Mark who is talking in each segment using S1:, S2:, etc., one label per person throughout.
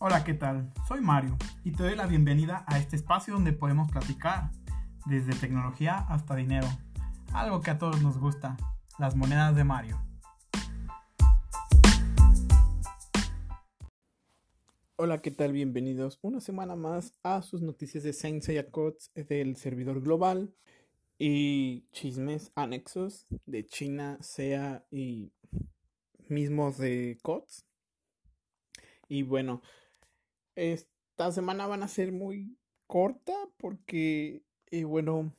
S1: Hola, ¿qué tal? Soy Mario y te doy la bienvenida a este espacio donde podemos platicar desde tecnología hasta dinero, algo que a todos nos gusta, las monedas de Mario. Hola, ¿qué tal? Bienvenidos una semana más a sus noticias de Sensei Codes del servidor global y chismes anexos de China, SEA y mismos de COTS. Y bueno, esta semana van a ser muy corta porque, eh, bueno,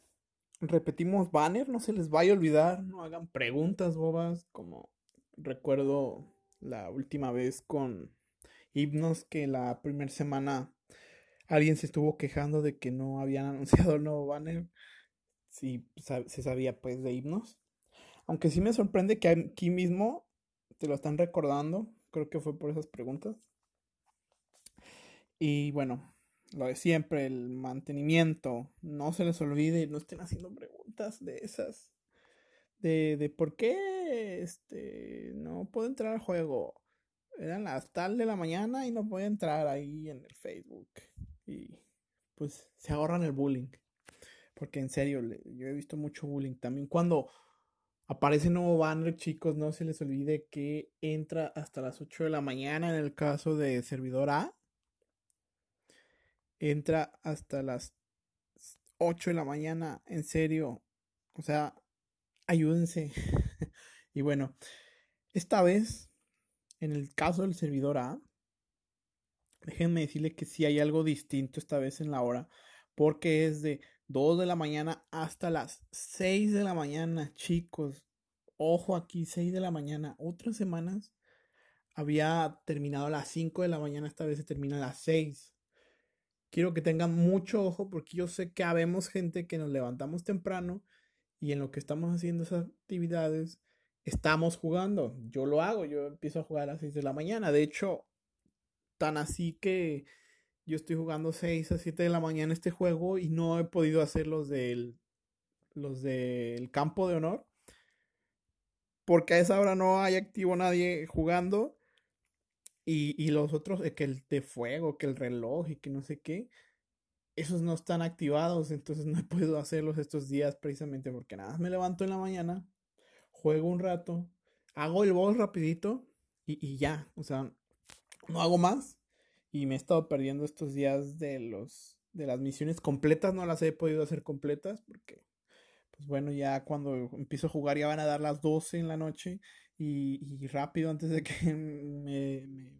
S1: repetimos banner, no se les vaya a olvidar, no hagan preguntas bobas como recuerdo la última vez con himnos que la primera semana alguien se estuvo quejando de que no habían anunciado el nuevo banner si se sabía pues de himnos. Aunque sí me sorprende que aquí mismo te lo están recordando. Creo que fue por esas preguntas. Y bueno, lo de siempre, el mantenimiento. No se les olvide, no estén haciendo preguntas de esas. De, de por qué este, no puedo entrar al juego. Eran las tal de la mañana y no puedo entrar ahí en el Facebook. Y pues se ahorran el bullying. Porque en serio, yo he visto mucho bullying. También cuando aparece nuevo banner, chicos, no se les olvide que entra hasta las 8 de la mañana en el caso de servidor A. Entra hasta las 8 de la mañana, en serio. O sea, ayúdense. y bueno, esta vez, en el caso del servidor A, déjenme decirle que sí hay algo distinto esta vez en la hora, porque es de 2 de la mañana hasta las 6 de la mañana, chicos. Ojo aquí, 6 de la mañana. Otras semanas había terminado a las 5 de la mañana, esta vez se termina a las 6. Quiero que tengan mucho ojo porque yo sé que habemos gente que nos levantamos temprano y en lo que estamos haciendo esas actividades estamos jugando. Yo lo hago, yo empiezo a jugar a las 6 de la mañana. De hecho, tan así que yo estoy jugando 6 a 7 de la mañana este juego y no he podido hacer los del, los del campo de honor. Porque a esa hora no hay activo nadie jugando. Y, y los otros, que el de fuego, que el reloj y que no sé qué. Esos no están activados. Entonces no he podido hacerlos estos días precisamente porque nada, me levanto en la mañana. Juego un rato. Hago el boss rapidito. Y, y ya. O sea, no hago más y me he estado perdiendo estos días de los de las misiones completas, no las he podido hacer completas porque pues bueno, ya cuando empiezo a jugar ya van a dar las 12 en la noche y, rápido antes de que me,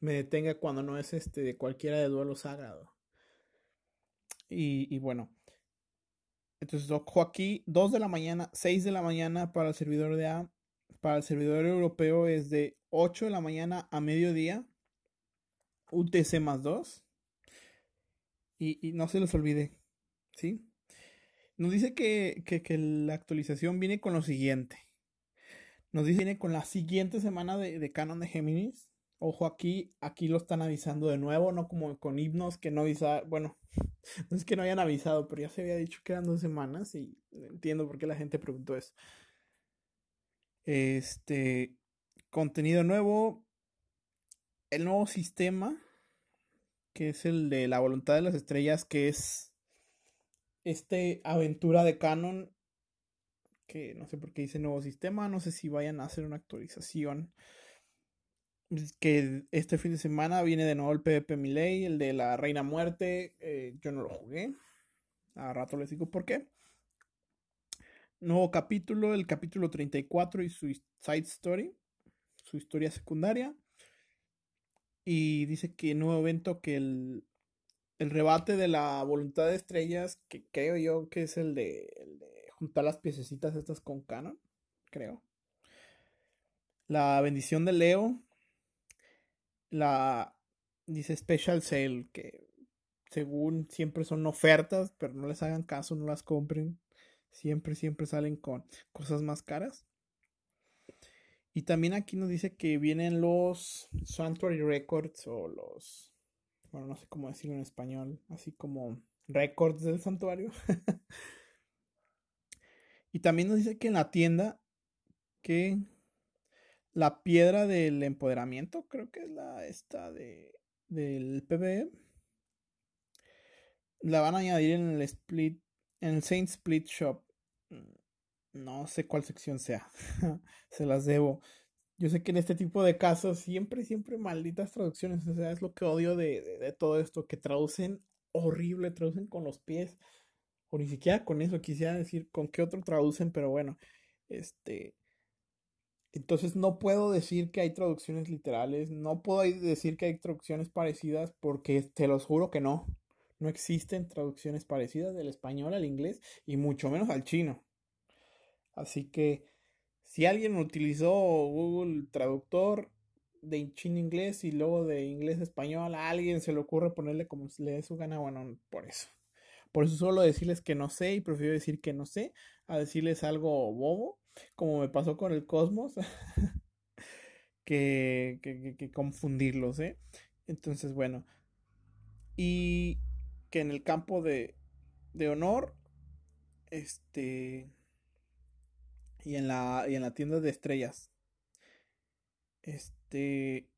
S1: detenga cuando no es este de cualquiera de duelo sagrado. Y, y bueno, entonces ojo aquí, 2 de la mañana, 6 de la mañana para el servidor de A, para el servidor europeo es de 8 de la mañana a mediodía UTC más 2. Y, no se los olvide, ¿sí? Nos dice que, la actualización viene con lo siguiente. Nos dice que viene con la siguiente semana de, Canon de Géminis. Ojo aquí, aquí lo están avisando de nuevo, no como con himnos que no avisaron. Bueno, no es que no hayan avisado, pero ya se había dicho que eran dos semanas y entiendo por qué la gente preguntó eso. Este contenido nuevo, el nuevo sistema, que es el de la voluntad de las estrellas, que es este aventura de canon, que no sé por qué dice nuevo sistema, no sé si vayan a hacer una actualización. Que este fin de semana viene de nuevo el PvP Miley, el de la Reina Muerte. Eh, yo no lo jugué. A rato les digo por qué. Nuevo capítulo, el capítulo 34 y su side story, su historia secundaria. Y dice que nuevo evento que el, el rebate de la voluntad de estrellas, que creo yo que es el de, el de juntar las piececitas estas con Canon, creo. La bendición de Leo. La dice Special Sale, que según siempre son ofertas, pero no les hagan caso, no las compren. Siempre, siempre salen con cosas más caras. Y también aquí nos dice que vienen los Sanctuary Records o los, bueno, no sé cómo decirlo en español, así como records del santuario. y también nos dice que en la tienda que la piedra del empoderamiento, creo que es la esta de del PBE la van a añadir en el split, en el Saint Split Shop. No sé cuál sección sea. Se las debo. Yo sé que en este tipo de casos siempre, siempre malditas traducciones. O sea, es lo que odio de, de, todo esto. Que traducen horrible, traducen con los pies. O ni siquiera con eso. Quisiera decir con qué otro traducen, pero bueno. Este. Entonces no puedo decir que hay traducciones literales. No puedo decir que hay traducciones parecidas. Porque te los juro que no. No existen traducciones parecidas del español al inglés. Y mucho menos al chino. Así que si alguien utilizó Google Traductor de chino inglés y luego de inglés español, a alguien se le ocurre ponerle como le dé su gana, bueno, por eso. Por eso solo decirles que no sé y prefiero decir que no sé a decirles algo bobo, como me pasó con el Cosmos, que, que, que, confundirlos, ¿eh? Entonces, bueno. Y que en el campo de, de honor, este, y en la, y en la tienda de estrellas. Este.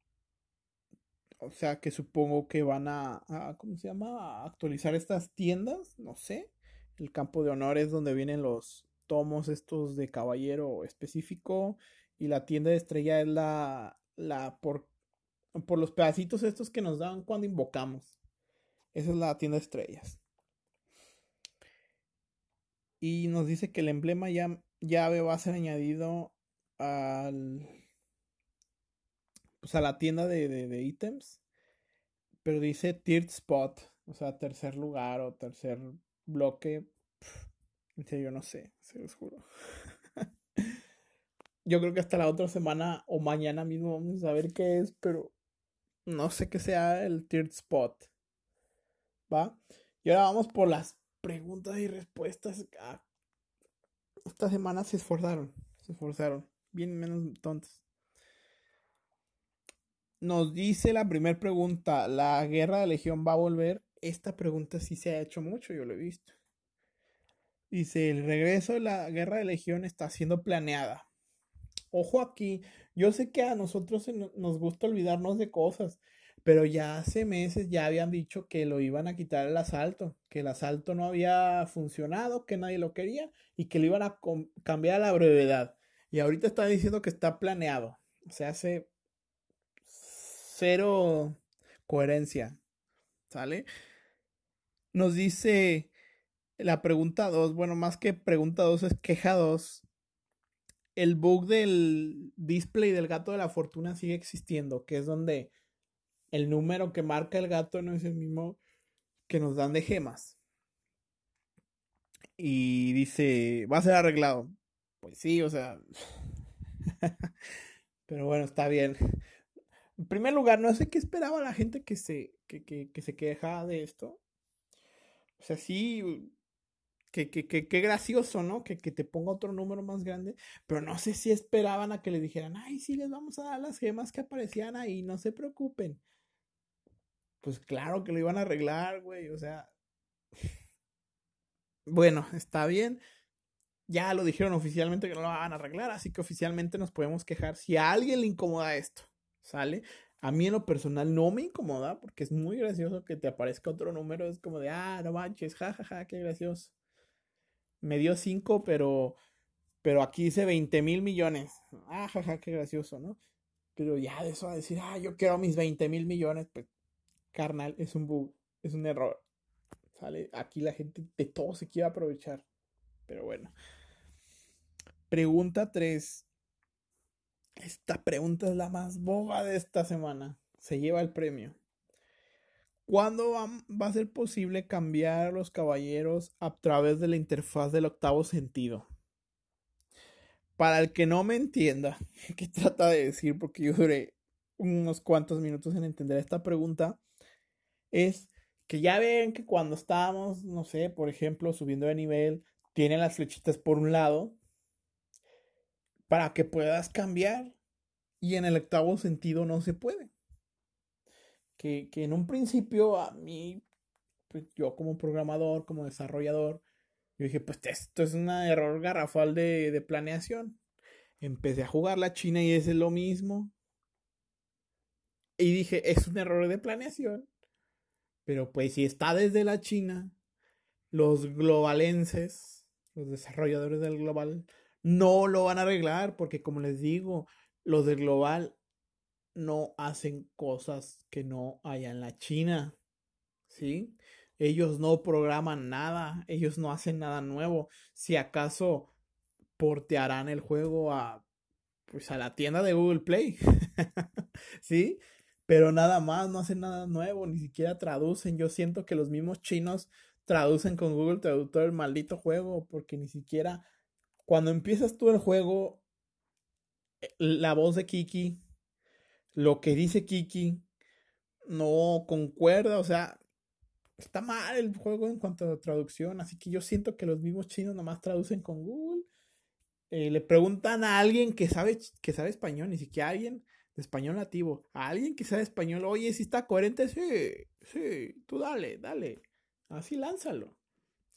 S1: O sea que supongo que van a, a, ¿Cómo se llama? A actualizar estas tiendas. No sé. El campo de honor es donde vienen los tomos estos de caballero específico. Y la tienda de estrella es la. La por. Por los pedacitos estos que nos dan cuando invocamos. Esa es la tienda de estrellas. Y nos dice que el emblema ya llave va a ser añadido al pues a la tienda de, de, ítems pero dice third spot o sea tercer lugar o tercer bloque en serio no sé se los juro yo creo que hasta la otra semana o mañana mismo vamos a ver qué es pero no sé qué sea el third spot va y ahora vamos por las preguntas y respuestas ah, esta semana se esforzaron, se esforzaron, bien menos tontos. Nos dice la primera pregunta, ¿la guerra de Legión va a volver? Esta pregunta sí se ha hecho mucho, yo lo he visto. Dice, el regreso de la guerra de Legión está siendo planeada. Ojo aquí, yo sé que a nosotros nos gusta olvidarnos de cosas, pero ya hace meses ya habían dicho que lo iban a quitar el asalto, que el asalto no había funcionado, que nadie lo quería y que lo iban a cambiar a la brevedad. Y ahorita están diciendo que está planeado. O sea, hace cero coherencia. ¿Sale? Nos dice la pregunta 2, bueno, más que pregunta 2 es queja 2. El bug del display del gato de la fortuna sigue existiendo, que es donde el número que marca el gato no es el mismo que nos dan de gemas. Y dice, va a ser arreglado. Pues sí, o sea. Pero bueno, está bien. En primer lugar, no sé qué esperaba la gente que se, que, se quejaba de esto. O sea, sí, que, que, que, gracioso, ¿no? Que, que te ponga otro número más grande. Pero no sé si esperaban a que le dijeran, ay, sí, les vamos a dar las gemas que aparecían ahí, no se preocupen pues claro que lo iban a arreglar, güey, o sea. Bueno, está bien. Ya lo dijeron oficialmente que no lo van a arreglar, así que oficialmente nos podemos quejar. Si a alguien le incomoda esto, ¿sale? A mí en lo personal no me incomoda porque es muy gracioso que te aparezca otro número. Es como de, ah, no manches, jajaja, ja, ja, qué gracioso. Me dio 5, pero, pero aquí dice 20 mil millones. Ah, jaja, ja, qué gracioso, ¿no? Pero ya de eso a decir, ah, yo quiero mis 20 mil millones, pues carnal, es un bug, es un error. ¿Sale? Aquí la gente de todo se quiere aprovechar. Pero bueno. Pregunta 3. Esta pregunta es la más boba de esta semana. Se lleva el premio. ¿Cuándo va, a ser posible cambiar los caballeros a través de la interfaz del octavo sentido? Para el que no me entienda, ¿qué trata de decir? Porque yo duré unos cuantos minutos en entender esta pregunta es que ya ven que cuando estábamos, no sé, por ejemplo, subiendo de nivel, tienen las flechitas por un lado para que puedas cambiar y en el octavo sentido no se puede. Que, que en un principio a mí, pues yo como programador, como desarrollador, yo dije, pues esto es un error garrafal de, de planeación. Empecé a jugar la China y es lo mismo. Y dije, es un error de planeación. Pero pues si está desde la China, los globalenses, los desarrolladores del global, no lo van a arreglar porque como les digo, los del global no hacen cosas que no haya en la China. ¿Sí? Ellos no programan nada, ellos no hacen nada nuevo. Si acaso portearán el juego a pues a la tienda de Google Play. ¿Sí? Pero nada más, no hacen nada nuevo, ni siquiera traducen. Yo siento que los mismos chinos traducen con Google Traductor el maldito juego, porque ni siquiera cuando empiezas tú el juego, eh, la voz de Kiki, lo que dice Kiki, no concuerda, o sea, está mal el juego en cuanto a traducción, así que yo siento que los mismos chinos nomás traducen con Google. Eh, le preguntan a alguien que sabe, que sabe español, ni siquiera a alguien de español nativo, a alguien que sabe español, oye, si está coherente, sí, sí, tú dale, dale, así lánzalo.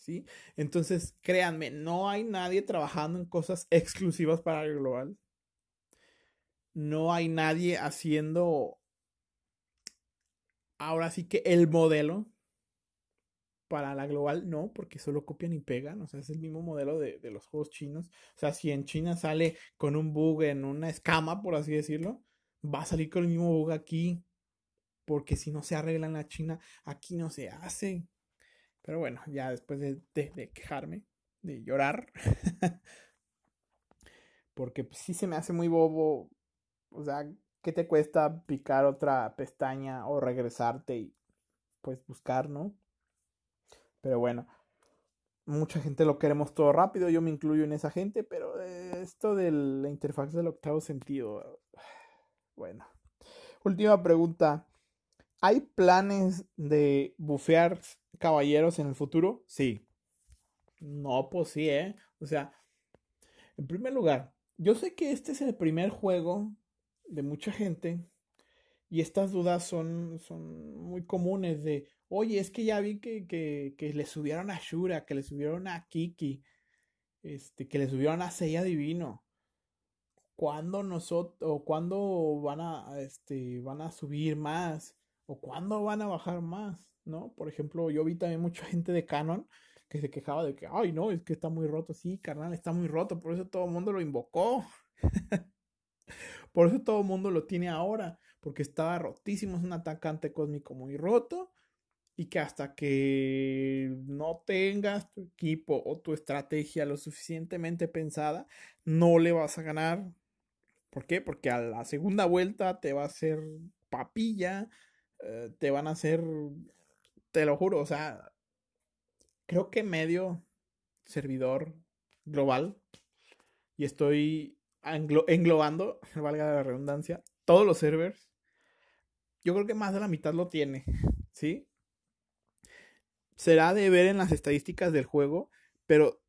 S1: ¿sí? Entonces, créanme, no hay nadie trabajando en cosas exclusivas para el global. No hay nadie haciendo ahora sí que el modelo para la global no, porque solo copian y pegan, o sea, es el mismo modelo de, de, los juegos chinos. O sea, si en China sale con un bug en una escama, por así decirlo, va a salir con el mismo bug aquí, porque si no se arregla en la China, aquí no se hace. Pero bueno, ya después de, quejarme, de llorar, porque pues, sí se me hace muy bobo, o sea, ¿qué te cuesta picar otra pestaña o regresarte y pues buscar, ¿no? Pero bueno, mucha gente lo queremos todo rápido, yo me incluyo en esa gente, pero esto de la interfaz del octavo sentido, bueno. Última pregunta. ¿Hay planes de bufear caballeros en el futuro? Sí. No, pues sí, ¿eh? O sea, en primer lugar, yo sé que este es el primer juego de mucha gente y estas dudas son, son muy comunes de, oye, es que ya vi que, que, que le subieron a Shura, que le subieron a Kiki, este, que le subieron a Seiya Divino. ¿Cuándo nosotros, o cuándo van a, este, van a subir más? ¿O cuándo van a bajar más? ¿no? Por ejemplo, yo vi también mucha gente de Canon que se quejaba de que, ay, no, es que está muy roto. Sí, carnal, está muy roto, por eso todo el mundo lo invocó. por eso todo el mundo lo tiene ahora, porque estaba rotísimo, es un atacante cósmico muy roto. Y que hasta que no tengas tu equipo o tu estrategia lo suficientemente pensada, no le vas a ganar. ¿Por qué? Porque a la segunda vuelta te va a hacer papilla, eh, te van a hacer te lo juro, o sea, creo que medio servidor global y estoy englobando, valga la redundancia, todos los servers. Yo creo que más de la mitad lo tiene, ¿sí? Será de ver en las estadísticas del juego, pero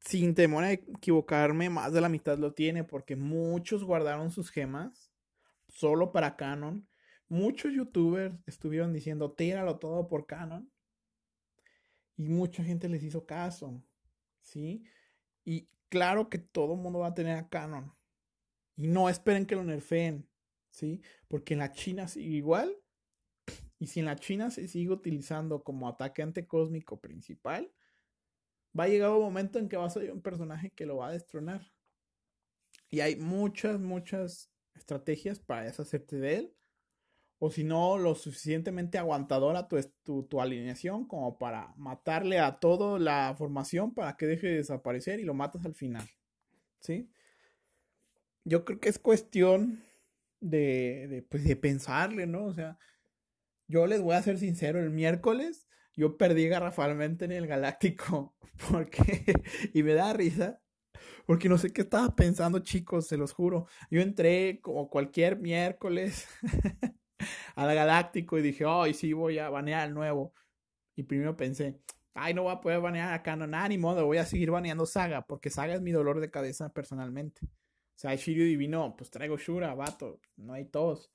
S1: sin temor a equivocarme, más de la mitad lo tiene porque muchos guardaron sus gemas solo para Canon muchos youtubers estuvieron diciendo, tíralo todo por Canon. Y mucha gente les hizo caso, ¿sí? Y claro que todo el mundo va a tener a Canon. Y no esperen que lo nerfeen, ¿sí? Porque en la China sigue igual. Y si en la China se sigue utilizando como atacante cósmico principal, va a llegar un momento en que va a salir un personaje que lo va a destronar. Y hay muchas, muchas estrategias para deshacerte de él o si no, lo suficientemente aguantadora tu, tu, alineación como para matarle a toda la formación para que deje de desaparecer y lo matas al final. ¿Sí? Yo creo que es cuestión de, pues, de pensarle, ¿no? O sea, yo les voy a ser sincero, el miércoles yo perdí garrafalmente en el Galáctico porque y me da risa porque no sé qué estaba pensando, chicos, se los juro. Yo entré como cualquier miércoles al Galáctico y dije, ay, sí, voy a banear al nuevo. Y primero pensé, ay, no voy a poder banear a Canon, nada, ni modo, voy a seguir baneando Saga, porque Saga es mi dolor de cabeza personalmente. Sea, Shiryu Divino, pues traigo Shura, vato, no hay todos.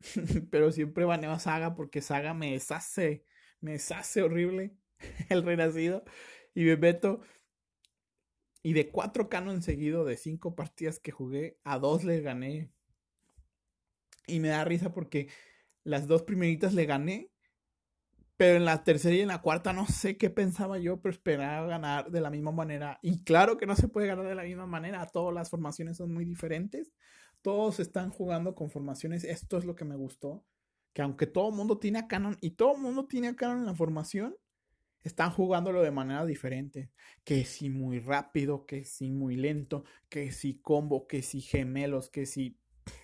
S1: Pero siempre baneo a Saga porque Saga me deshace, me deshace horrible el renacido. Y me meto. Y de cuatro canon seguido de cinco partidas que jugué, a dos les gané. Y me da risa porque Las dos primeritas le gané. Pero en la tercera y en la cuarta no sé qué pensaba yo, pero esperaba ganar de la misma manera. Y claro que no se puede ganar de la misma manera. Todas las formaciones son muy diferentes. Todos están jugando con formaciones. Esto es lo que me gustó. Que aunque todo el mundo tiene a Canon y todo el mundo tiene a Canon en la formación, están jugándolo de manera diferente. Que si muy rápido, que si muy lento, que si combo, que si gemelos, que si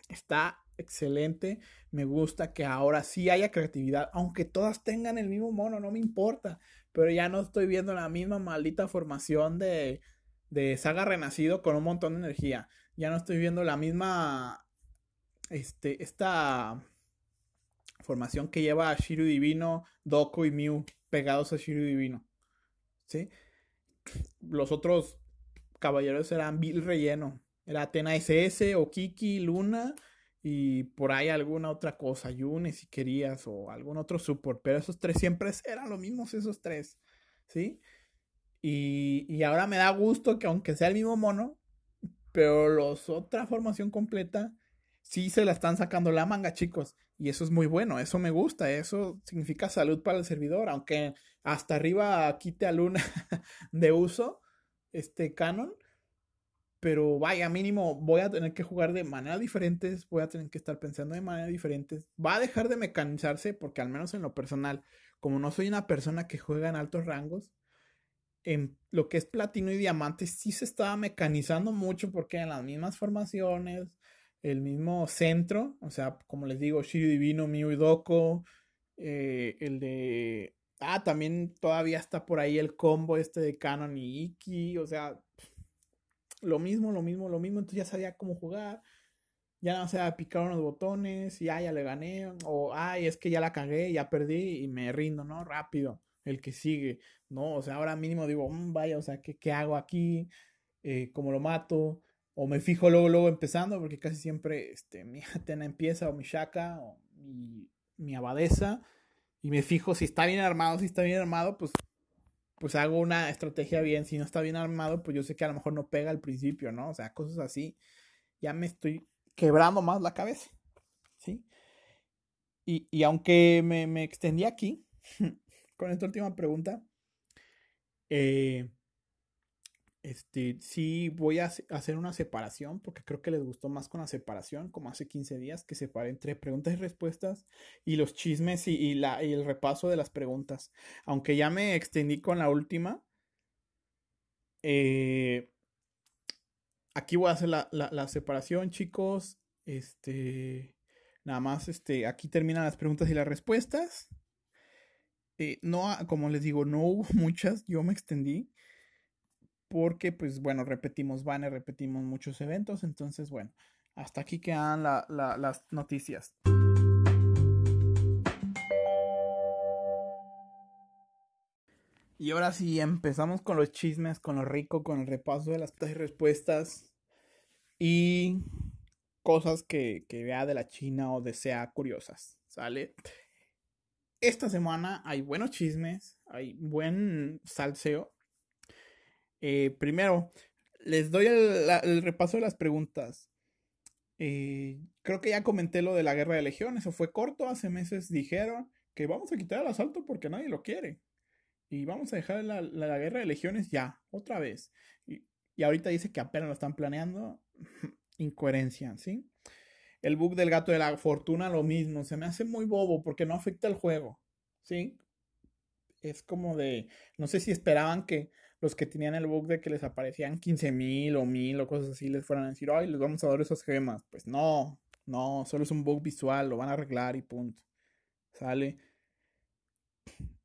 S1: está excelente. Me gusta que ahora sí haya creatividad, aunque todas tengan el mismo mono, no me importa. Pero ya no estoy viendo la misma maldita formación de, de Saga Renacido con un montón de energía. Ya no estoy viendo la misma. Este, esta formación que lleva a Shiru Divino, Doko y Mew pegados a Shiru Divino. ¿Sí? Los otros caballeros eran Bill Relleno. Era Atena SS, Okiki, Luna y por ahí alguna otra cosa, Yune si querías o algún otro support, pero esos tres siempre eran los mismos esos tres, ¿sí? Y, y ahora me da gusto que aunque sea el mismo mono, pero los otra formación completa sí se la están sacando la manga, chicos. Y eso es muy bueno, eso me gusta, eso significa salud para el servidor, aunque hasta arriba quite a Luna de uso, este Canon, pero vaya, mínimo voy a tener que jugar de manera diferentes, voy a tener que estar pensando de manera diferentes. Va a dejar de mecanizarse porque al menos en lo personal, como no soy una persona que juega en altos rangos, en lo que es platino y diamante sí se estaba mecanizando mucho porque en las mismas formaciones, el mismo centro, o sea, como les digo, Shiri Divino, Miu y Doko, eh, el de... Ah, también todavía está por ahí el combo este de Canon y Iki, o sea, lo mismo, lo mismo, lo mismo, entonces ya sabía cómo jugar, ya no sé, picaron los botones y ya le gané, o ay, es que ya la cagué, ya perdí y me rindo, ¿no? Rápido, el que sigue, ¿no? O sea, ahora mínimo digo, mm, vaya, o sea, ¿qué, qué hago aquí? Eh, ¿Cómo lo mato? O me fijo luego, luego empezando, porque casi siempre este, mi Atena empieza, o mi Shaka, o mi, mi abadesa, y me fijo si está bien armado, si está bien armado, pues pues hago una estrategia bien. Si no está bien armado, pues yo sé que a lo mejor no pega al principio, ¿no? O sea, cosas así. Ya me estoy quebrando más la cabeza. ¿Sí? Y, y aunque me, me, extendí aquí con esta última pregunta, eh, este, sí voy a hacer una separación porque creo que les gustó más con la separación, como hace 15 días, que separé entre preguntas y respuestas y los chismes y, la, y el repaso de las preguntas. Aunque ya me extendí con la última, eh, aquí voy a hacer la, la, separación, chicos. Este, nada más, este, aquí terminan las preguntas y las respuestas. Eh, no, como les digo, no hubo muchas, yo me extendí porque pues bueno, repetimos banner, repetimos muchos eventos, entonces bueno, hasta aquí quedan las noticias. Y ahora sí, empezamos con los chismes, con lo rico, con el repaso de las respuestas y cosas que, que vea de la China o desea curiosas, ¿sale? Esta semana hay buenos chismes, hay buen salseo eh, primero, les doy el, repaso de las preguntas. Eh, creo que ya comenté lo de la guerra de legión, eso fue corto, hace meses dijeron que vamos a quitar el asalto porque nadie lo quiere. Y vamos a dejar la, guerra de legiones ya, otra vez. Y, ahorita dice que apenas lo están planeando. Incoherencia, ¿sí? El bug del gato de la fortuna, lo mismo. Se me hace muy bobo porque no afecta el juego, ¿sí? Es como de, no sé si esperaban que los que tenían el bug de que les aparecían 15.000 o 1000 o cosas así les fueran a decir, ay, les vamos a dar esas gemas. Pues no, no, solo es un bug visual, lo van a arreglar y punto. Sale.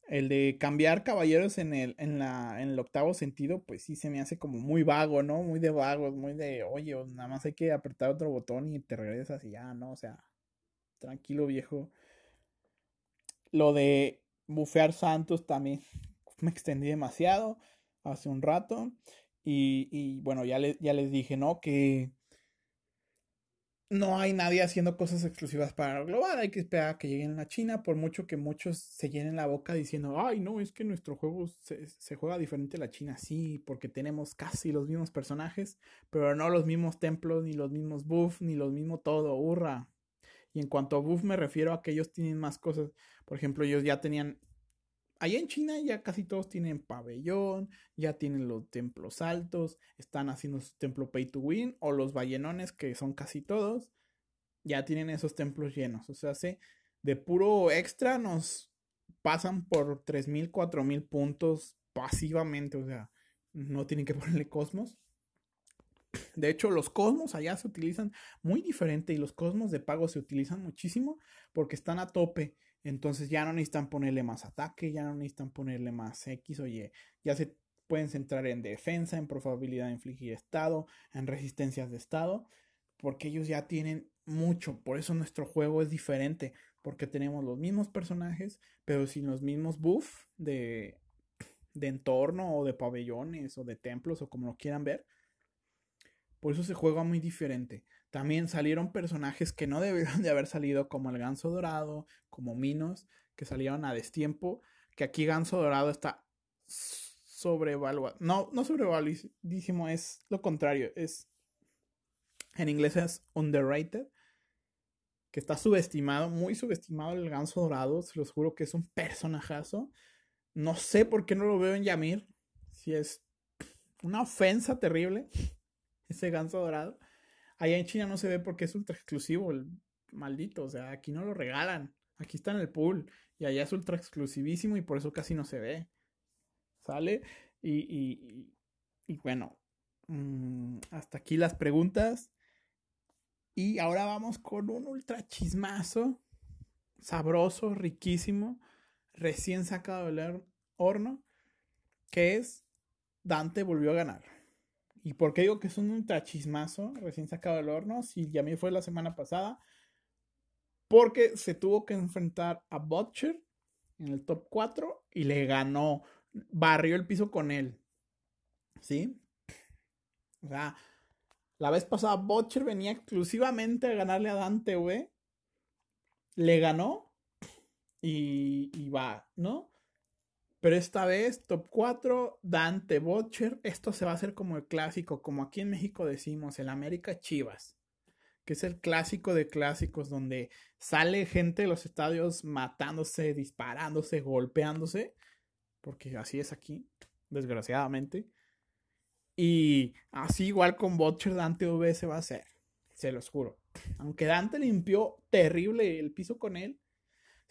S1: El de cambiar caballeros en el, en la, en el octavo sentido, pues sí se me hace como muy vago, ¿no? Muy de vago, muy de, oye, nada más hay que apretar otro botón y te regresas y ya, ¿no? O sea, tranquilo viejo. Lo de bufear santos también me extendí demasiado hace un rato. Y, y bueno, ya, ya les dije, ¿no? Que no hay nadie haciendo cosas exclusivas para global. Hay que esperar a que lleguen a China, por mucho que muchos se llenen la boca diciendo, ay, no, es que nuestro juego se, se, juega diferente a la China. Sí, porque tenemos casi los mismos personajes, pero no los mismos templos, ni los mismos buffs, ni los mismos todo, hurra. Y en cuanto a buff me refiero a que ellos tienen más cosas. Por ejemplo, ellos ya tenían... Allá en China ya casi todos tienen pabellón, ya tienen los templos altos, están haciendo su templo pay to win, o los ballenones, que son casi todos, ya tienen esos templos llenos. O sea, de puro extra nos pasan por 3.000, 4.000 puntos pasivamente. O sea, no tienen que ponerle cosmos. De hecho, los cosmos allá se utilizan muy diferente y los cosmos de pago se utilizan muchísimo porque están a tope. Entonces ya no necesitan ponerle más ataque, ya no necesitan ponerle más X o Y. Ya se pueden centrar en defensa, en probabilidad de infligir estado, en resistencias de estado, porque ellos ya tienen mucho. Por eso nuestro juego es diferente, porque tenemos los mismos personajes, pero sin los mismos buffs de, de entorno o de pabellones o de templos o como lo quieran ver. Por eso se juega muy diferente. También salieron personajes que no debieron de haber salido, como el ganso dorado, como Minos, que salieron a destiempo. Que aquí ganso dorado está sobrevaluado. No, no sobrevaluadísimo, es lo contrario. Es. En inglés es underrated. Que está subestimado, muy subestimado el ganso dorado. Se los juro que es un personajazo. No sé por qué no lo veo en Yamir. Si es una ofensa terrible ese ganso dorado. Allá en China no se ve porque es ultra exclusivo, el maldito. O sea, aquí no lo regalan. Aquí está en el pool. Y allá es ultra exclusivísimo y por eso casi no se ve. ¿Sale? Y, y, y bueno, mm, hasta aquí las preguntas. Y ahora vamos con un ultra chismazo. Sabroso, riquísimo. Recién sacado del horno. Que es Dante volvió a ganar. ¿Y por qué digo que es un ultrachismazo recién sacado del horno? Si ya me fue la semana pasada. Porque se tuvo que enfrentar a Butcher en el top 4 y le ganó. Barrió el piso con él. ¿Sí? O sea, la vez pasada Butcher venía exclusivamente a ganarle a Dante V. Le ganó y va, ¿no? Pero esta vez, top 4, Dante Butcher. Esto se va a hacer como el clásico, como aquí en México decimos, el América Chivas. Que es el clásico de clásicos, donde sale gente de los estadios matándose, disparándose, golpeándose. Porque así es aquí, desgraciadamente. Y así igual con Butcher, Dante V se va a hacer. Se los juro. Aunque Dante limpió terrible el piso con él,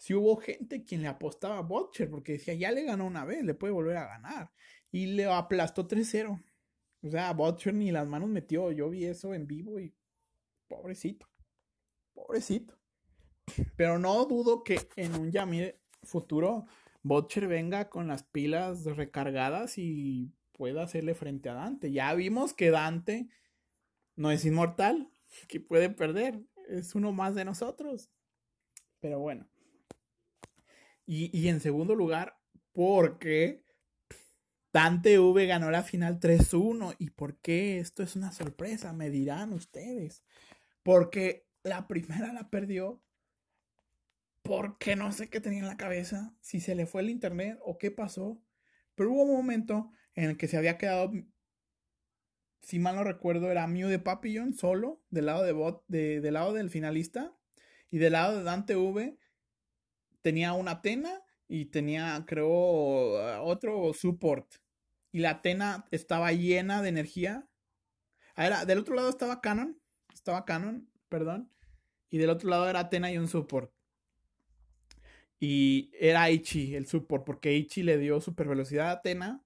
S1: si hubo gente quien le apostaba a Butcher porque decía, ya le ganó una vez, le puede volver a ganar. Y le aplastó 3-0. O sea, Butcher ni las manos metió. Yo vi eso en vivo y pobrecito. Pobrecito. Pero no dudo que en un Yamir futuro Butcher venga con las pilas recargadas y pueda hacerle frente a Dante. Ya vimos que Dante no es inmortal, que puede perder. Es uno más de nosotros. Pero bueno. Y, en segundo lugar, porque Dante V ganó la final 3-1. ¿Y por qué esto es una sorpresa? Me dirán ustedes. Porque la primera la perdió porque no sé qué tenía en la cabeza, si se le fue el internet o qué pasó. Pero hubo un momento en el que se había quedado, si mal no recuerdo, era Mew de Papillon solo, del lado, de bot, de, del lado del finalista. Y del lado de Dante V tenía una Atena y tenía, creo, otro support. Y la Atena estaba llena de energía. Ah, era, del otro lado estaba Canon. Estaba Canon, perdón. Y del otro lado era Atena y un support. Y era Ichi el support, porque Ichi le dio super velocidad a Atena.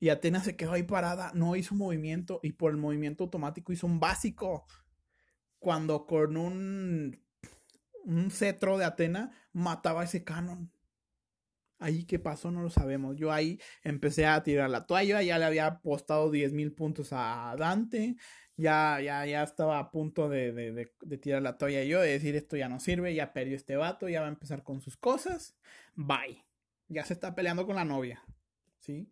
S1: Y Atena se quedó ahí parada, no hizo movimiento. Y por el movimiento automático hizo un básico. Cuando con un un cetro de Atena mataba ese canon. Ahí qué pasó no lo sabemos. Yo ahí empecé a tirar la toalla, ya le había apostado 10 mil puntos a Dante, ya, ya, ya estaba a punto de, de, tirar la toalla yo, de decir esto ya no sirve, ya perdió este vato, ya va a empezar con sus cosas, bye. Ya se está peleando con la novia, ¿sí?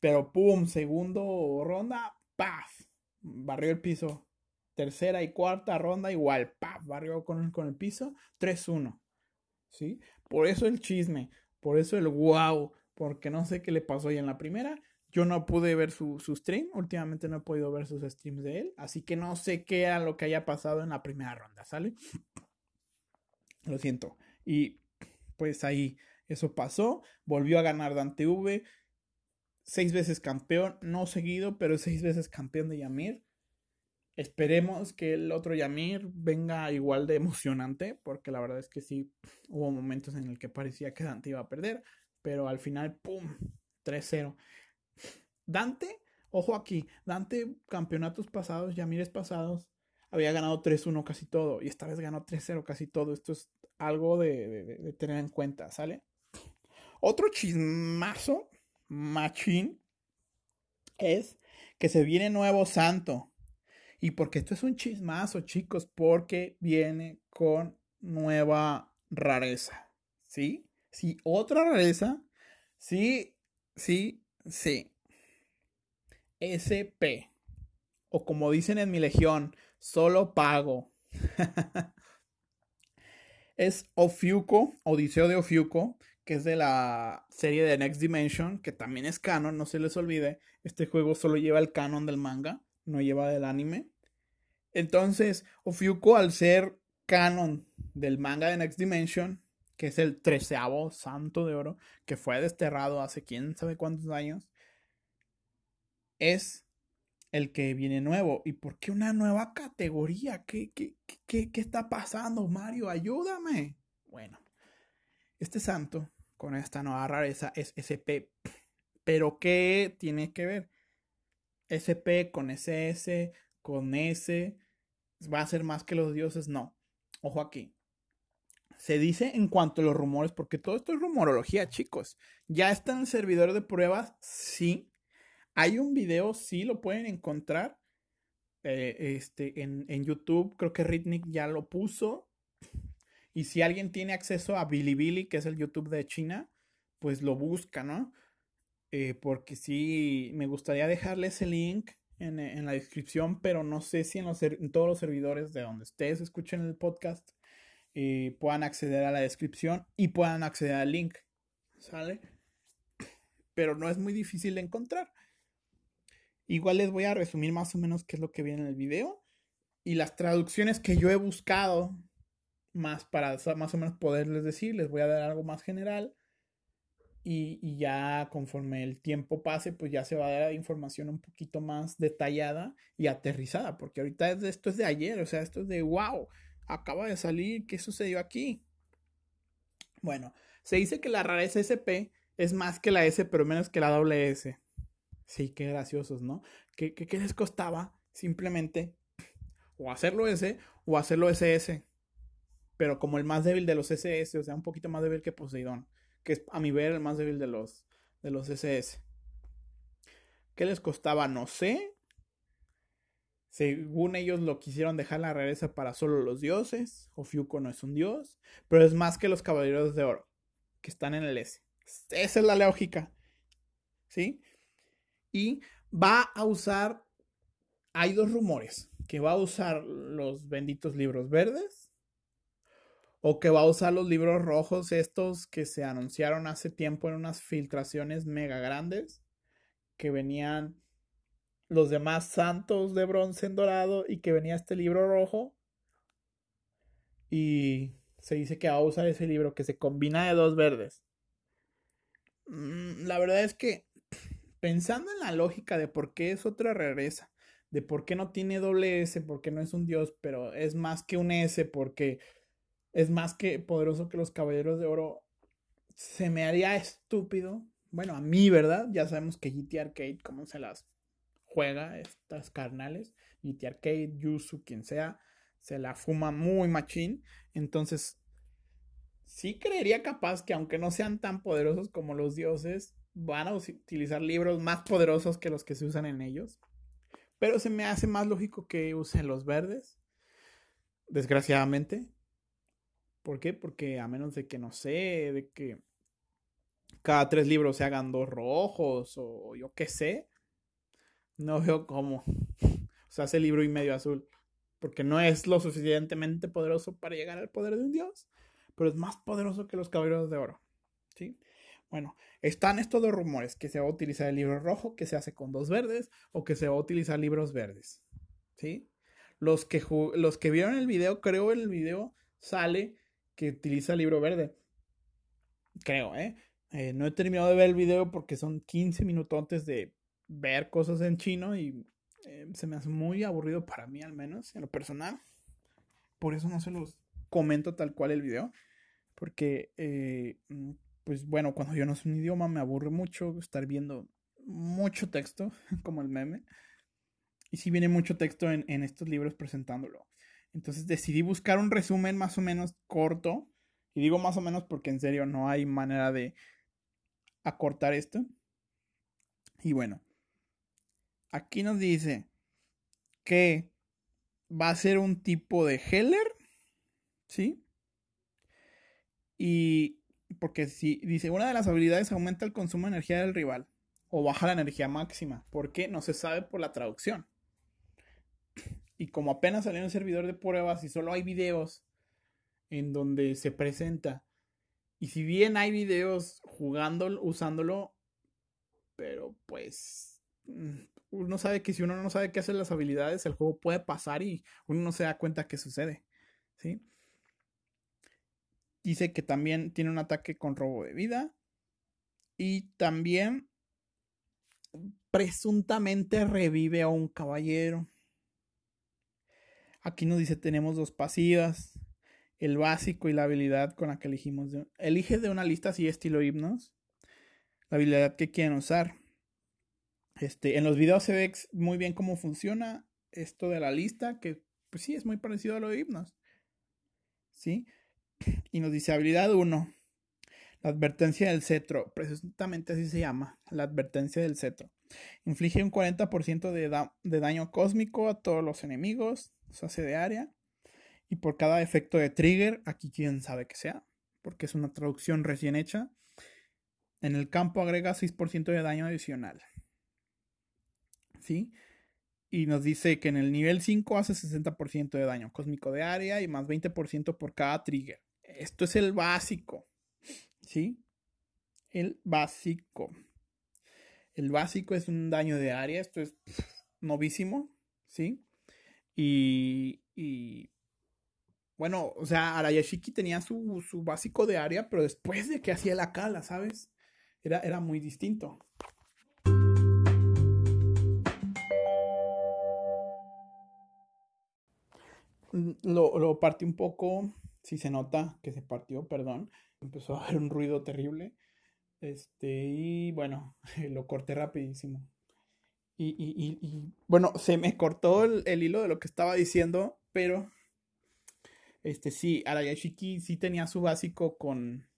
S1: Pero pum, segundo ronda, paf, barrió el piso tercera y cuarta ronda igual, pa, barrió con, con el piso, 3-1. ¿Sí? Por eso el chisme, por eso el wow, porque no sé qué le pasó ahí en la primera. Yo no pude ver su, su, stream, últimamente no he podido ver sus streams de él, así que no sé qué era lo que haya pasado en la primera ronda, ¿sale? Lo siento. Y pues ahí eso pasó. Volvió a ganar Dante V. Seis veces campeón, no seguido, pero seis veces campeón de Yamir. Esperemos que el otro Yamir venga igual de emocionante, porque la verdad es que sí, hubo momentos en el que parecía que Dante iba a perder, pero al final, ¡pum! 3-0. Dante, ojo aquí, Dante, campeonatos pasados, Yamires pasados, había ganado 3-1 casi todo, y esta vez ganó 3-0 casi todo. Esto es algo de, de tener en cuenta, ¿sale? Otro chismazo, machín, es que se viene nuevo santo. Y porque esto es un chismazo, chicos, porque viene con nueva rareza. ¿Sí? Sí, otra rareza. Sí, sí, sí. SP. O como dicen en mi legión, solo pago. es Ofiuco, Odiseo de Ofiuco, que es de la serie de Next Dimension, que también es canon, no se les olvide. Este juego solo lleva el canon del manga, no lleva del anime. Entonces, Ofiuco, al ser canon del manga de Next Dimension, que es el treceavo santo de oro, que fue desterrado hace quién sabe cuántos años, es el que viene nuevo. ¿Y por qué una nueva categoría? ¿Qué, qué, qué, qué está pasando, Mario? Ayúdame. Bueno, este santo con esta nueva rareza es SP. Pero ¿qué tiene que ver? SP con SS, con S, va a ser más que los dioses, no. Ojo aquí. Se dice en cuanto a los rumores, porque todo esto es rumorología, chicos. ¿Ya está en el servidor de pruebas? Sí. Hay un video, sí lo pueden encontrar. Eh, este, en, en, YouTube, creo que Ritnik ya lo puso. Y si alguien tiene acceso a Bilibili, que es el YouTube de China, pues lo busca, ¿no? Eh, porque sí, me gustaría dejarle ese link en, la descripción, pero no sé si en, los, en, todos los servidores de donde ustedes escuchen el podcast eh, puedan acceder a la descripción y puedan acceder al link. ¿Sale? Pero no es muy difícil de encontrar. Igual les voy a resumir más o menos qué es lo que viene en el video y las traducciones que yo he buscado más para más o menos poderles decir. Les voy a dar algo más general y, ya conforme el tiempo pase, pues ya se va a dar información un poquito más detallada y aterrizada, porque ahorita esto es de ayer, o sea, esto es de wow, acaba de salir, ¿qué sucedió aquí? Bueno, se dice que la rareza SP es más que la S, pero menos que la doble S. Sí, qué graciosos, ¿no? ¿Qué, qué, qué les costaba simplemente o hacerlo S o hacerlo SS? Pero como el más débil de los SS, o sea, un poquito más débil que Poseidón que es a mi ver el más débil de los, de los SS. ¿Qué les costaba? No sé. Según ellos lo quisieron dejar la rareza para solo los dioses. Ofiuco no es un dios. Pero es más que los caballeros de oro. Que están en el S. Esa es la lógica. ¿Sí? Y va a usar. Hay dos rumores. Que va a usar los benditos libros verdes o que va a usar los libros rojos estos que se anunciaron hace tiempo en unas filtraciones mega grandes, que venían los demás santos de bronce en dorado y que venía este libro rojo. Y se dice que va a usar ese libro que se combina de dos verdes. Mm, la verdad es que pensando en la lógica de por qué es otra regresa, de por qué no tiene doble S, porque no es un dios, pero es más que un S, porque es más que poderoso que los Caballeros de Oro, se me haría estúpido. Bueno, a mí, ¿verdad? Ya sabemos que GT Arcade, cómo se las juega estas carnales. GT Arcade, Yusu, quien sea, se la fuma muy machín. Entonces, sí creería capaz que aunque no sean tan poderosos como los dioses, van a utilizar libros más poderosos que los que se usan en ellos. Pero se me hace más lógico que usen los verdes. Desgraciadamente. ¿Por qué? Porque a menos de que, no sé, de que cada tres libros se hagan dos rojos o yo qué sé, no veo cómo. O sea, hace libro y medio azul. Porque no es lo suficientemente poderoso para llegar al poder de un dios, pero es más poderoso que los caballeros de oro. ¿Sí? Bueno, están estos dos rumores, que se va a utilizar el libro rojo, que se hace con dos verdes, o que se va a utilizar libros verdes. ¿Sí? Los que, los que vieron el video, creo el video sale que utiliza el libro verde. Creo, ¿eh? ¿eh? No he terminado de ver el video porque son 15 minutos antes de ver cosas en chino y eh, se me hace muy aburrido para mí al menos, en lo personal. Por eso no se los comento tal cual el video. Porque, eh, mm, pues bueno, cuando yo no sé un idioma me aburre mucho estar viendo mucho texto, como el meme. Y si viene mucho texto en, en estos libros presentándolo. Entonces decidí buscar un resumen más o menos corto. Y digo más o menos porque en serio no hay manera de acortar esto. Y bueno, aquí nos dice que va a ser un tipo de Heller. ¿Sí? Y porque si dice, una de las habilidades aumenta el consumo de energía del rival o baja la energía máxima. ¿Por qué? No se sabe por la traducción. Y como apenas salió un servidor de pruebas y solo hay videos en donde se presenta. Y si bien hay videos jugando, usándolo, pero pues mm, uno sabe que si uno no sabe qué hacer las habilidades, el juego puede pasar y uno no se da cuenta qué sucede. ¿Sí? Dice que también tiene un ataque con robo de vida. Y también presuntamente revive a un caballero. Aquí nos dice tenemos dos pasivas. El básico y la habilidad con la que elegimos. elige de una lista así estilo himnos. La habilidad que quieren usar. Este, en los videos se ve muy bien cómo funciona esto de la lista, que pues sí, es muy parecido a lo de himnos. ¿Sí? Y nos dice habilidad 1. La advertencia del cetro. Precisamente así se llama. La advertencia del cetro. Inflige un 40% de, de daño cósmico a todos los enemigos. Se hace de área. Y por cada efecto de trigger, aquí quién sabe que sea. Porque es una traducción recién hecha. En el campo agrega 6% de daño adicional. ¿Sí? y nos dice que en el nivel 5 hace 60% de daño cósmico de área y más 20% por cada trigger. Esto es el básico. ¿Sí? El básico. El básico es un daño de área. Esto es novísimo. ¿Sí? Y, bueno, o sea, Arayashiki tenía su, su, básico de área, pero después de que hacía la cala, ¿sabes? Era, era muy distinto. Lo, lo partí un poco, si se nota que se partió, perdón. Empezó a haber un ruido terrible. Este, y bueno, lo corté rapidísimo. Y, y, y, bueno, se me cortó el, hilo de lo que estaba diciendo, pero este sí, Arayashiki sí tenía su básico con,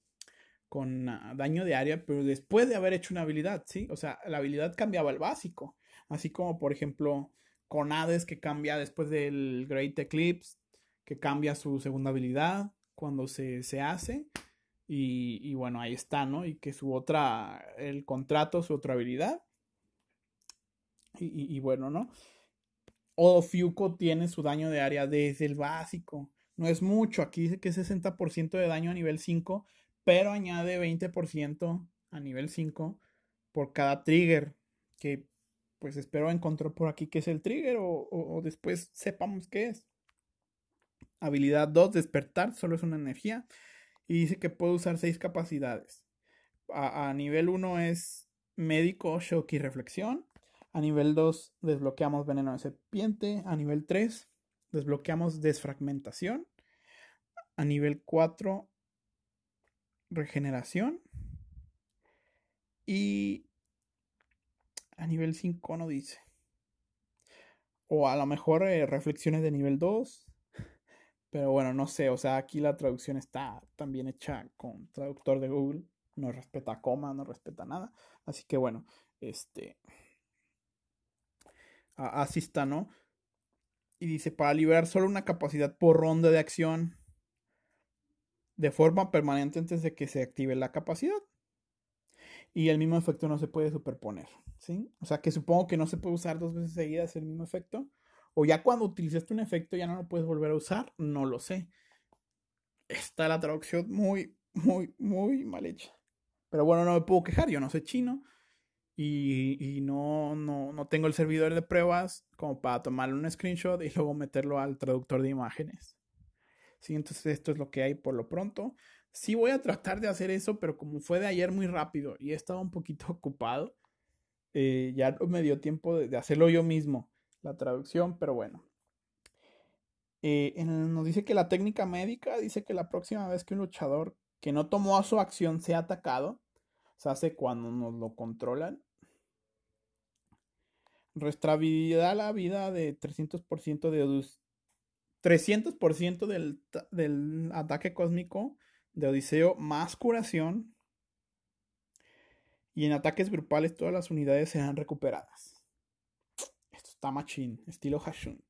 S1: con ah, daño de área, pero después de haber hecho una habilidad, ¿sí? O sea, la habilidad cambiaba el básico. Así como, por ejemplo, con Hades que cambia después del Great Eclipse, que cambia su segunda habilidad cuando se, hace. Y, bueno, ahí está, ¿no? Y que su otra, el contrato, su otra habilidad. Y, bueno, ¿no? Odo Fiuco tiene su daño de área desde el básico. No es mucho, aquí dice que es 60% de daño a nivel 5, pero añade 20% a nivel 5 por cada trigger, que pues espero encontrar por aquí qué es el trigger o, después sepamos qué es. Habilidad 2, despertar, solo es una energía. Y dice que puede usar 6 capacidades. A, nivel 1 es médico, shock y reflexión. A nivel 2 desbloqueamos veneno de serpiente. A nivel 3 desbloqueamos desfragmentación. A nivel 4 regeneración. Y a nivel 5 no dice. O a lo mejor eh, reflexiones de nivel 2. Pero bueno, no sé. O sea, aquí la traducción está también hecha con traductor de Google. No respeta coma, no respeta nada. Así que bueno, este. Así está, ¿no? Y dice, para liberar solo una capacidad por ronda de acción de forma permanente antes de que se active la capacidad y el mismo efecto no se puede superponer, ¿sí? O sea que supongo que no se puede usar dos veces seguidas el mismo efecto. O ya cuando utilizaste un efecto ya no lo puedes volver a usar, no lo sé. Está la traducción muy, muy, muy mal hecha. Pero bueno, no me puedo quejar, yo no sé chino. Y, y no, no, no tengo el servidor de pruebas como para tomarle un screenshot y luego meterlo al traductor de imágenes. Sí, entonces esto es lo que hay por lo pronto. Sí voy a tratar de hacer eso, pero como fue de ayer muy rápido y he estado un poquito ocupado, eh, ya me dio tiempo de, hacerlo yo mismo, la traducción, pero bueno. Eh, nos dice que la técnica médica dice que la próxima vez que un luchador que no tomó a su acción sea atacado, se hace cuando nos lo controlan, restabilidad la vida de 300% de 300% del, del ataque cósmico de Odiseo más curación. Y en ataques grupales todas las unidades serán recuperadas. Machín, estilo Hashun.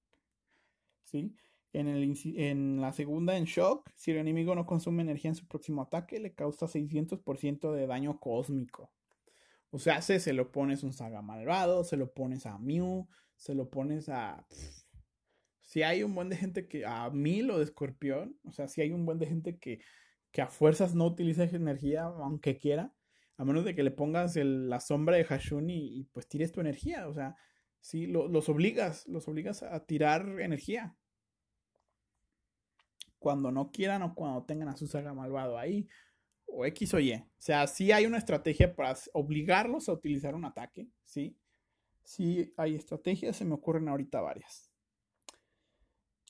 S1: ¿Sí? En, el, en la segunda, en shock, si el enemigo no consume energía en su próximo ataque, le causa 600% de daño cósmico. O sea, se, se lo pones un saga malvado, se lo pones a Mew, se lo pones a. si hay un buen de gente que. A mil o de escorpión. O sea, si hay un buen de gente que, que a fuerzas no utiliza energía, aunque quiera. A menos de que le pongas la sombra de Hashun y, pues tires tu energía. O sea, sí, los obligas, los obligas a tirar energía. Cuando no quieran o cuando tengan a su saga malvado ahí o X o Y. O sea, sí hay una estrategia para obligarlos a utilizar un ataque, ¿sí? Sí hay estrategias, se me ocurren ahorita varias.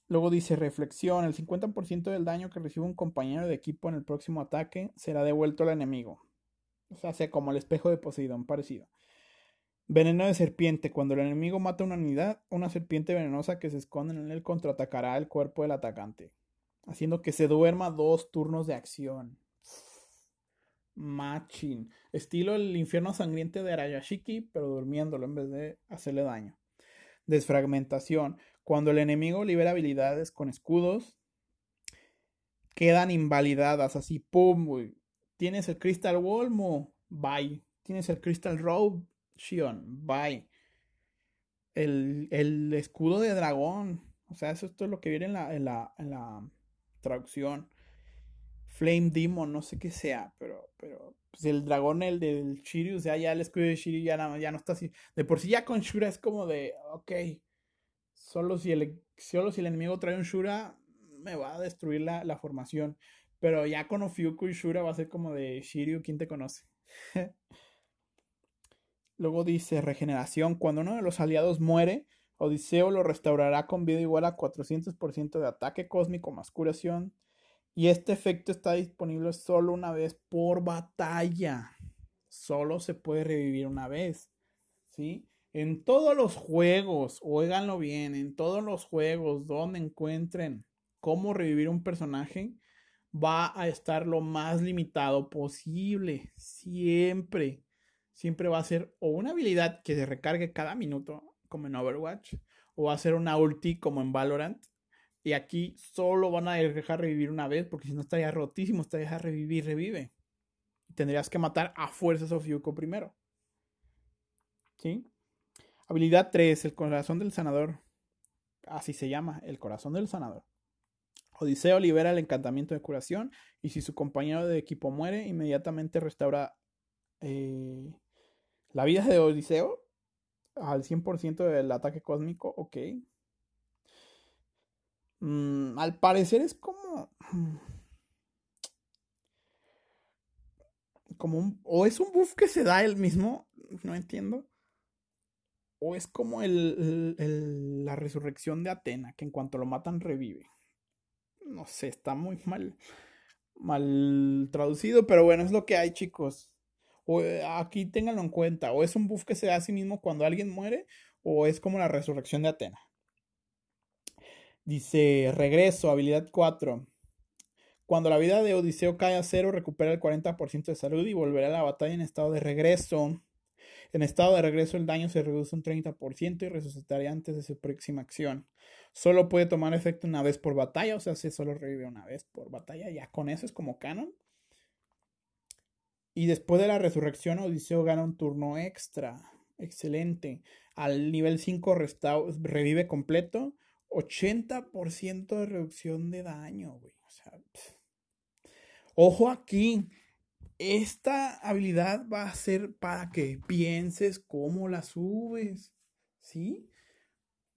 S1: Luego dice reflexión, el 50% del daño que recibe un compañero de equipo en el próximo ataque será devuelto al enemigo. O sea, sea como el espejo de Poseidón, parecido. Veneno de serpiente. Cuando el enemigo mata una unidad, una serpiente venenosa que se esconde en él contraatacará el cuerpo del atacante, haciendo que se duerma dos turnos de acción. Machin. Estilo el infierno sangriente de Arayashiki, pero durmiéndolo en vez de hacerle daño. Desfragmentación. Cuando el enemigo libera habilidades con escudos, quedan invalidadas. Así, pum, Tienes el Crystal Wolmo, bye. Tienes el Crystal Robe, Shion, bye. El, el, escudo de dragón. O sea, eso esto es lo que viene en la, en la, en la traducción. Flame Demon, no sé qué sea, pero, pero pues el dragón, el del Shiryu, o sea, ya el escudo de Shiryu ya, ya no está así. De por sí ya con Shura es como de, ok, solo si el, solo si el enemigo trae un Shura, me va a destruir la, la formación. Pero ya con Ofiuku y Shura va a ser como de Shiryu, ¿quién te conoce? Luego dice regeneración. Cuando uno de los aliados muere, Odiseo lo restaurará con vida igual a 400% de ataque cósmico más curación y este efecto está disponible solo una vez por batalla. Solo se puede revivir una vez. ¿Sí? En todos los juegos, oiganlo bien, en todos los juegos donde encuentren cómo revivir un personaje, va a estar lo más limitado posible. Siempre. Siempre va a ser o una habilidad que se recargue cada minuto, como en Overwatch, o va a ser una ulti como en Valorant, y aquí solo van a dejar revivir una vez, porque si no estaría rotísimo, estaría revivir, revive. Tendrías que matar a fuerzas a Fiuco primero. ¿Sí? Habilidad 3, el corazón del sanador. Así se llama, el corazón del sanador. Odiseo libera el encantamiento de curación y si su compañero de equipo muere, inmediatamente restaura eh, la vida de Odiseo al 100% del ataque cósmico. Ok. Mm, al parecer es como. Como un. O es un buff que se da él mismo. No entiendo. O es como el, la resurrección de Atena, que en cuanto lo matan revive. No sé, está muy mal. Mal traducido, pero bueno, es lo que hay, chicos. O, eh, aquí ténganlo en cuenta. O es un buff que se da a sí mismo cuando alguien muere, o es como la resurrección de Atena. Dice, regreso, habilidad 4. Cuando la vida de Odiseo cae a cero, recupera el 40% de salud y volverá a la batalla en estado de regreso. En estado de regreso, el daño se reduce un 30% y resucitará antes de su próxima acción. Solo puede tomar efecto una vez por batalla, o sea, si solo revive una vez por batalla, ya con eso es como canon. Y después de la resurrección, Odiseo gana un turno extra. Excelente. Al nivel 5 revive completo 80% de reducción de daño. O sea, ojo aquí. Esta habilidad va a ser para que pienses cómo la subes. ¿Sí?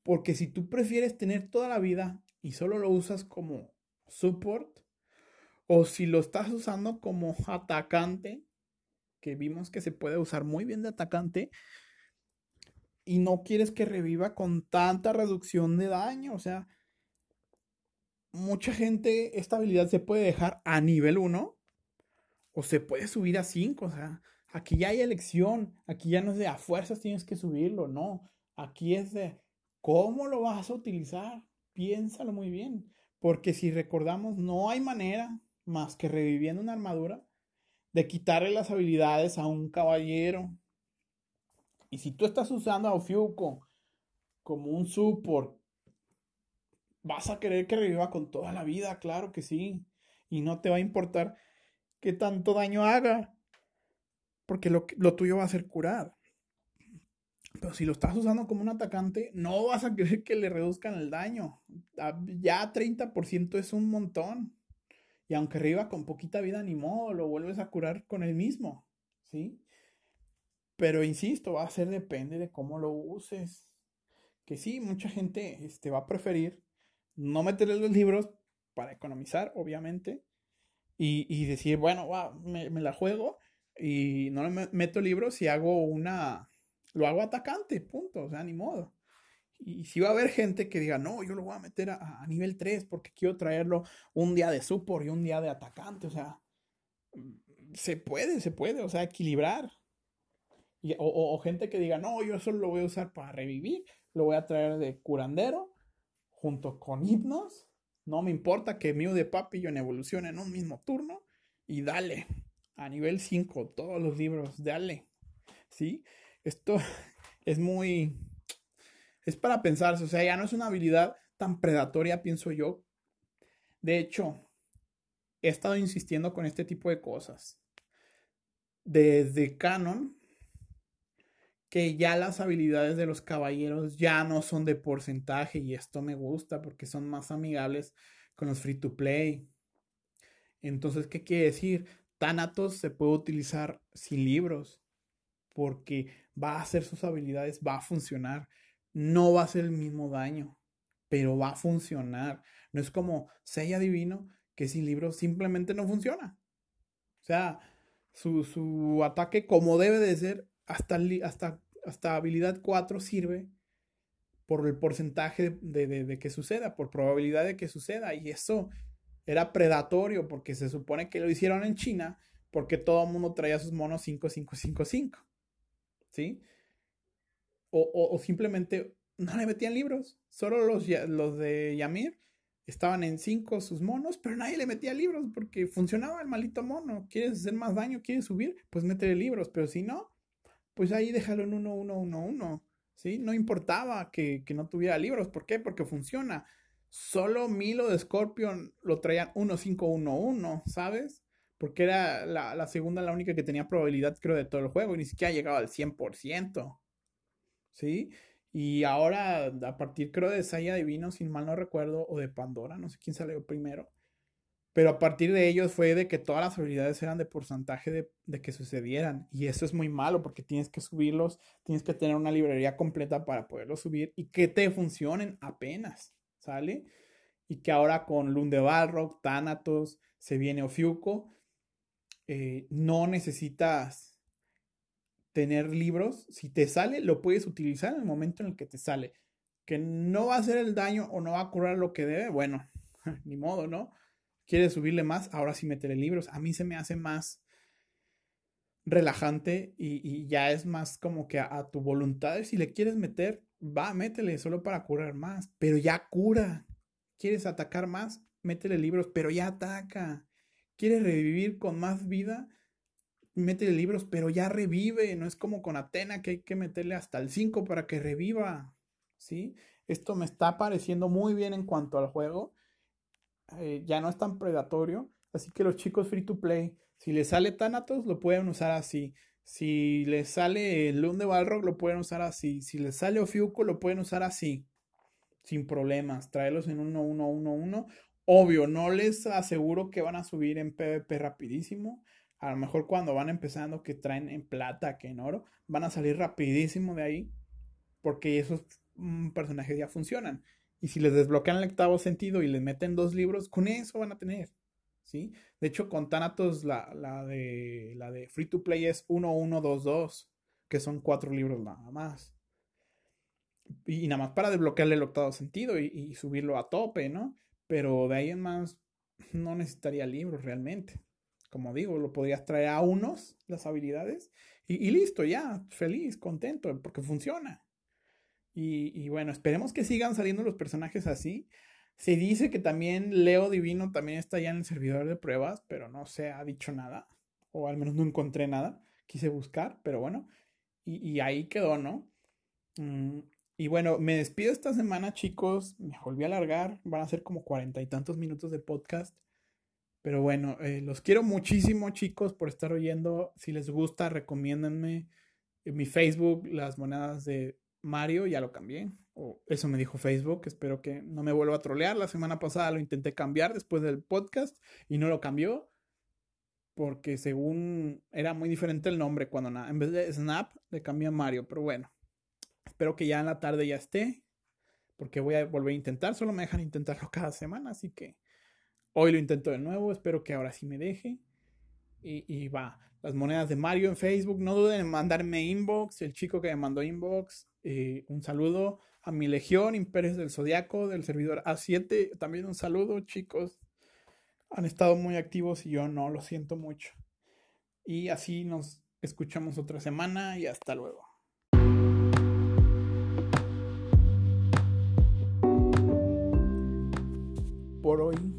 S1: Porque si tú prefieres tener toda la vida y solo lo usas como support o si lo estás usando como atacante, que vimos que se puede usar muy bien de atacante, y no quieres que reviva con tanta reducción de daño. O sea, mucha gente esta habilidad se puede dejar a nivel 1 o se puede subir a 5. O sea, aquí ya hay elección. Aquí ya no es de a fuerzas tienes que subirlo, no. Aquí es de cómo lo vas a utilizar. Piénsalo muy bien. Porque si recordamos, no hay manera más que reviviendo una armadura de quitarle las habilidades a un caballero. Y si tú estás usando a Ofiuco como un support, vas a querer que reviva con toda la vida, claro que sí. Y no te va a importar qué tanto daño haga, porque lo, lo tuyo va a ser curar. Pero si lo estás usando como un atacante, no vas a querer que le reduzcan el daño. Ah, ya 30% es un montón. Y aunque arriba con poquita vida, ni modo, lo vuelves a curar con el mismo. ¿Sí? Pero insisto, va a ser depende de cómo lo uses. Que sí, mucha gente este, va a preferir no meterle los libros para economizar, obviamente. Y, decir, bueno, me, me, la juego y no le meto libros y hago una. Lo hago atacante, punto. O sea, ni modo. Y si va a haber gente que diga, no, yo lo voy a meter a, nivel 3 porque quiero traerlo un día de support y un día de atacante. O sea, se puede, se puede, o sea, equilibrar. o, gente que diga, no, yo solo lo voy a usar para revivir, lo voy a traer de curandero junto con hipnos. No me importa que Mew de Papillon evolucione en un mismo turno y dale. A nivel 5, todos los libros, dale. ¿Sí? Esto es muy es para pensarse, o sea, ya no es una habilidad tan predatoria, pienso yo. De hecho, he estado insistiendo con este tipo de cosas. Desde Canon, que ya las habilidades de los caballeros ya no son de porcentaje y esto me gusta porque son más amigables con los free to play. Entonces, ¿qué quiere decir? Thanatos se puede utilizar sin libros porque va a hacer sus habilidades, va a funcionar no va a ser el mismo daño, pero va a funcionar. No es como Sella Divino, que sin libro simplemente no funciona. O sea, su, ataque como debe de ser, hasta, hasta, hasta habilidad 4 sirve por el porcentaje de, de, que suceda, por probabilidad de que suceda. Y eso era predatorio porque se supone que lo hicieron en China porque todo el mundo traía sus monos 5555. ¿Sí? O, simplemente no le metían libros. Solo los, los de Yamir estaban en 5 sus monos, pero nadie le metía libros porque funcionaba el malito mono. ¿Quieres hacer más daño? ¿Quieres subir? Pues métele libros, pero si no, pues ahí déjalo en 1, 1, 1, 1. ¿Sí? No importaba que, no tuviera libros. ¿Por qué? Porque funciona. Solo Milo de Scorpion lo traían 1, 5, 1, 1, ¿sabes? Porque era la, la, segunda, la única que tenía probabilidad, creo, de todo el juego. Y ni siquiera llegaba al 100%. ¿Sí? Y ahora, a partir creo de Saya Divino, si mal no recuerdo, o de Pandora, no sé quién salió primero. Pero a partir de ellos fue de que todas las habilidades eran de porcentaje de, de, que sucedieran. Y eso es muy malo porque tienes que subirlos, tienes que tener una librería completa para poderlos subir y que te funcionen apenas, ¿sale? Y que ahora con Lunde Balrog, Thanatos, se viene Ofiuco, eh, no necesitas tener libros. Si te sale, lo puedes utilizar en el momento en el que te sale. Que no va a hacer el daño o no va a curar lo que debe, bueno, ni modo, ¿no? Quieres subirle más, ahora sí meteré libros. A mí se me hace más relajante y, ya es más como que a, tu voluntad. Si le quieres meter, va, métele solo para curar más, pero ya cura. ¿Quieres atacar más? Métele libros, pero ya ataca. ¿Quieres revivir con más vida? Métele libros, pero ya revive, no es como con Atena que hay que meterle hasta el 5 para que reviva, ¿sí? Esto me está pareciendo muy bien en cuanto al juego, eh, ya no es tan predatorio, así que los chicos free to play, si les sale Thanatos, lo pueden usar así, si les sale Loon de Balrog, lo pueden usar así, si les sale Ofiuco, lo pueden usar así, sin problemas, traerlos en 1, 1, 1, 1, obvio, no les aseguro que van a subir en PvP rapidísimo, a lo mejor cuando van empezando que traen en plata que en oro, van a salir rapidísimo de ahí porque esos mm, personajes ya funcionan. Y si les desbloquean el octavo sentido y les meten dos libros, con eso van a tener. ¿Sí? De hecho, con Thanatos la, la, de, la de Free to Play es 1122, que son cuatro libros nada más. Y, nada más para desbloquearle el octavo sentido y, y, subirlo a tope, ¿no? Pero de ahí en más no necesitaría libros realmente. Como digo, lo podrías traer a unos, las habilidades, y, listo, ya, feliz, contento, porque funciona. Y, bueno, esperemos que sigan saliendo los personajes así. Se dice que también Leo Divino también está ya en el servidor de pruebas, pero no se ha dicho nada. O al menos no encontré nada. Quise buscar, pero bueno. Y, ahí quedó, ¿no? Mm, y bueno, me despido esta semana, chicos. Me volví a alargar. Van a ser como cuarenta y tantos minutos de podcast. Pero bueno, eh, los quiero muchísimo, chicos, por estar oyendo. Si les gusta, recomiéndenme. En mi Facebook, las monedas de Mario, ya lo cambié. O eso me dijo Facebook. Espero que no me vuelva a trolear. La semana pasada lo intenté cambiar después del podcast y no lo cambió. Porque según era muy diferente el nombre cuando en vez de Snap le cambié a Mario. Pero bueno, espero que ya en la tarde ya esté. Porque voy a volver a intentar. Solo me dejan intentarlo cada semana. Así que Hoy lo intento de nuevo, espero que ahora sí me deje. Y, va, las monedas de Mario en Facebook, no duden en mandarme inbox, el chico que me mandó inbox, eh, un saludo a mi legión, Imperios del Zodiaco, del servidor A7, también un saludo chicos, han estado muy activos y yo no, lo siento mucho. Y así nos escuchamos otra semana y hasta luego. Por hoy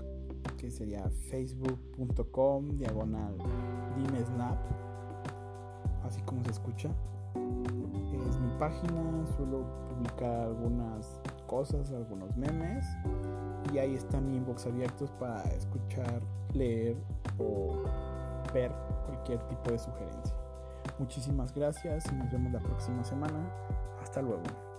S1: que sería facebook.com diagonal dimesnap, así como se escucha. Es mi página, suelo publicar algunas cosas, algunos memes y ahí están mi inbox abiertos para escuchar, leer o ver cualquier tipo de sugerencia. Muchísimas gracias y nos vemos la próxima semana. Hasta luego.